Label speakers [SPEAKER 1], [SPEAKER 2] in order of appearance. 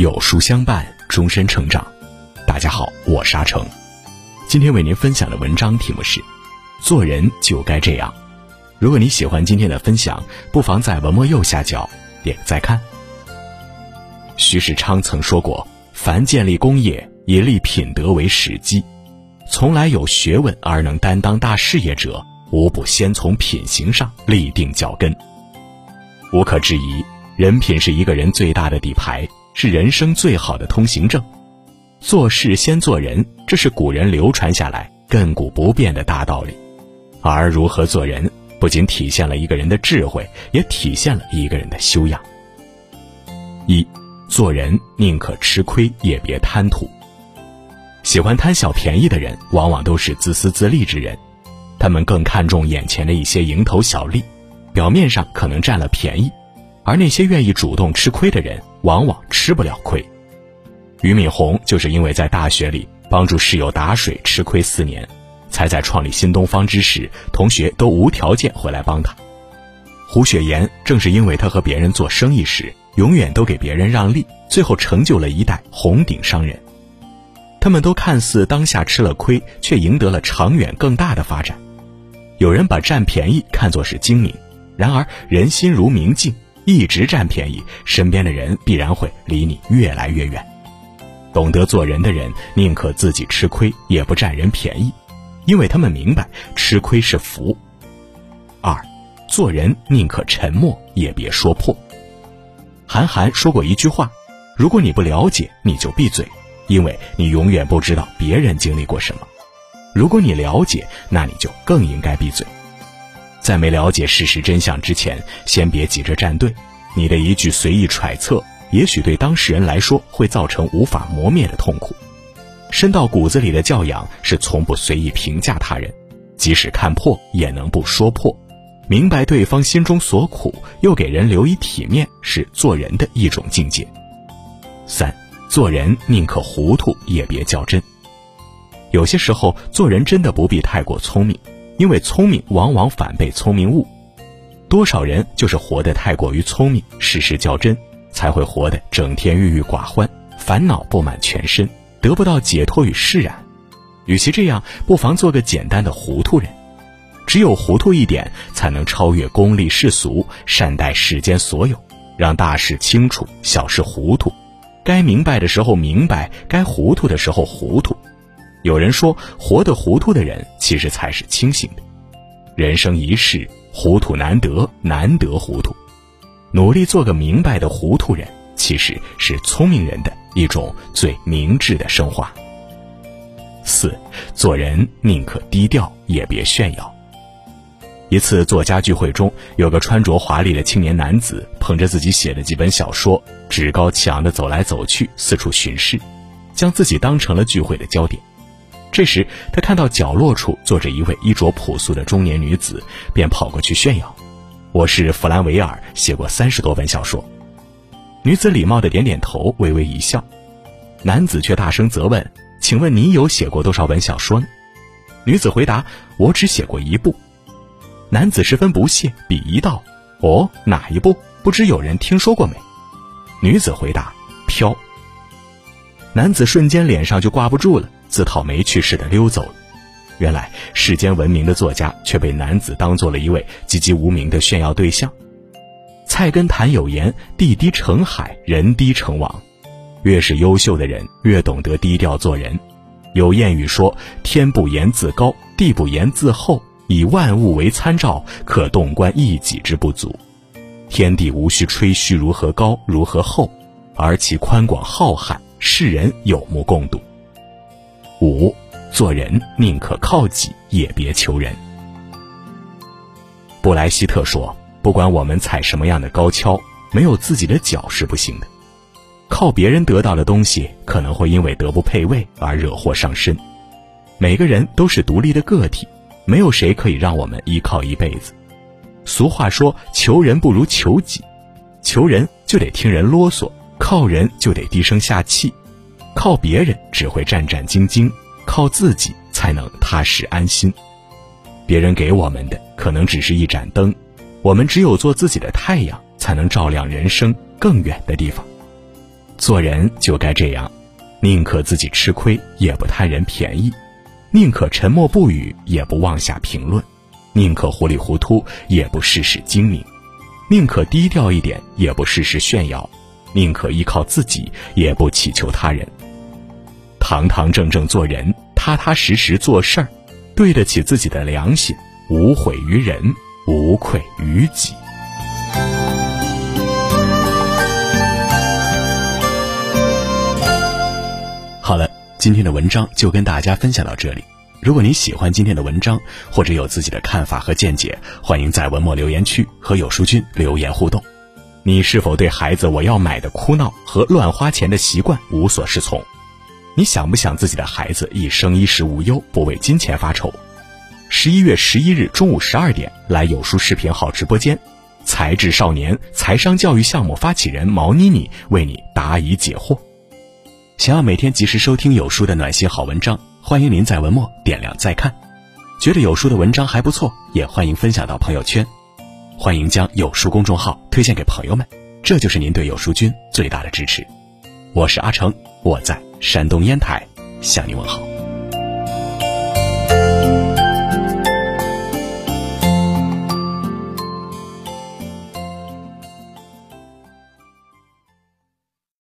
[SPEAKER 1] 有书相伴，终身成长。大家好，我沙成，今天为您分享的文章题目是：做人就该这样。如果你喜欢今天的分享，不妨在文末右下角点个再看。徐世昌曾说过：“凡建立功业，以立品德为始基。从来有学问而能担当大事业者，无不先从品行上立定脚跟。无可置疑，人品是一个人最大的底牌，是人生最好的通行证。做事先做人，这是古人流传下来亘古不变的大道理。而如何做人，不仅体现了一个人的智慧，也体现了一个人的修养。一。做人宁可吃亏也别贪图。喜欢贪小便宜的人，往往都是自私自利之人，他们更看重眼前的一些蝇头小利，表面上可能占了便宜，而那些愿意主动吃亏的人，往往吃不了亏。俞敏洪就是因为在大学里帮助室友打水吃亏四年，才在创立新东方之时，同学都无条件回来帮他。胡雪岩正是因为他和别人做生意时。永远都给别人让利，最后成就了一代红顶商人。他们都看似当下吃了亏，却赢得了长远更大的发展。有人把占便宜看作是精明，然而人心如明镜，一直占便宜，身边的人必然会离你越来越远。懂得做人的人，宁可自己吃亏，也不占人便宜，因为他们明白吃亏是福。二，做人宁可沉默，也别说破。韩寒说过一句话：“如果你不了解，你就闭嘴，因为你永远不知道别人经历过什么；如果你了解，那你就更应该闭嘴。在没了解事实真相之前，先别急着站队。你的一句随意揣测，也许对当事人来说会造成无法磨灭的痛苦。深到骨子里的教养是从不随意评价他人，即使看破，也能不说破。”明白对方心中所苦，又给人留以体面，是做人的一种境界。三，做人宁可糊涂也别较真。有些时候，做人真的不必太过聪明，因为聪明往往反被聪明误。多少人就是活得太过于聪明，事事较真，才会活得整天郁郁寡欢，烦恼布满全身，得不到解脱与释然。与其这样，不妨做个简单的糊涂人。只有糊涂一点，才能超越功利世俗，善待世间所有，让大事清楚，小事糊涂。该明白的时候明白，该糊涂的时候糊涂。有人说，活得糊涂的人，其实才是清醒的。人生一世，糊涂难得，难得糊涂。努力做个明白的糊涂人，其实是聪明人的一种最明智的升华。四，做人宁可低调，也别炫耀。一次作家聚会中，有个穿着华丽的青年男子，捧着自己写的几本小说，趾高气昂地走来走去，四处巡视，将自己当成了聚会的焦点。这时，他看到角落处坐着一位衣着朴素的中年女子，便跑过去炫耀：“我是弗兰维尔，写过三十多本小说。”女子礼貌地点点头，微微一笑。男子却大声责问：“请问你有写过多少本小说？”女子回答：“我只写过一部。”男子十分不屑，鄙夷道：“哦，哪一部？不知有人听说过没？”女子回答：“飘。”男子瞬间脸上就挂不住了，自讨没趣似的溜走了。原来世间闻名的作家，却被男子当做了一位籍籍无名的炫耀对象。菜根谭有言：“地低成海，人低成王。”越是优秀的人，越懂得低调做人。有谚语说：“天不言自高，地不言自厚。”以万物为参照，可洞观一己之不足。天地无需吹嘘如何高如何厚，而其宽广浩瀚，世人有目共睹。五，做人宁可靠己，也别求人。布莱希特说：“不管我们踩什么样的高跷，没有自己的脚是不行的。靠别人得到的东西，可能会因为德不配位而惹祸上身。每个人都是独立的个体。”没有谁可以让我们依靠一辈子。俗话说：“求人不如求己。”求人就得听人啰嗦，靠人就得低声下气，靠别人只会战战兢兢，靠自己才能踏实安心。别人给我们的可能只是一盏灯，我们只有做自己的太阳，才能照亮人生更远的地方。做人就该这样，宁可自己吃亏，也不贪人便宜；宁可沉默不语，也不妄下评论；宁可糊里糊涂，也不事事精明；宁可低调一点，也不事事炫耀；宁可依靠自己，也不祈求他人。堂堂正正做人，踏踏实实做事儿，对得起自己的良心，无悔于人，无愧于己。好了，今天的文章就跟大家分享到这里。如果你喜欢今天的文章，或者有自己的看法和见解，欢迎在文末留言区和有书君留言互动。你是否对孩子“我要买”的哭闹和乱花钱的习惯无所适从？你想不想自己的孩子一生衣食无忧，不为金钱发愁？十一月十一日中午十二点，来有书视频号直播间，才智少年财商教育项目发起人毛妮妮为你答疑解惑。想要每天及时收听有书的暖心好文章，欢迎您在文末点亮再看。觉得有书的文章还不错，也欢迎分享到朋友圈。欢迎将有书公众号推荐给朋友们，这就是您对有书君最大的支持。我是阿成，我在。山东烟台向你问好。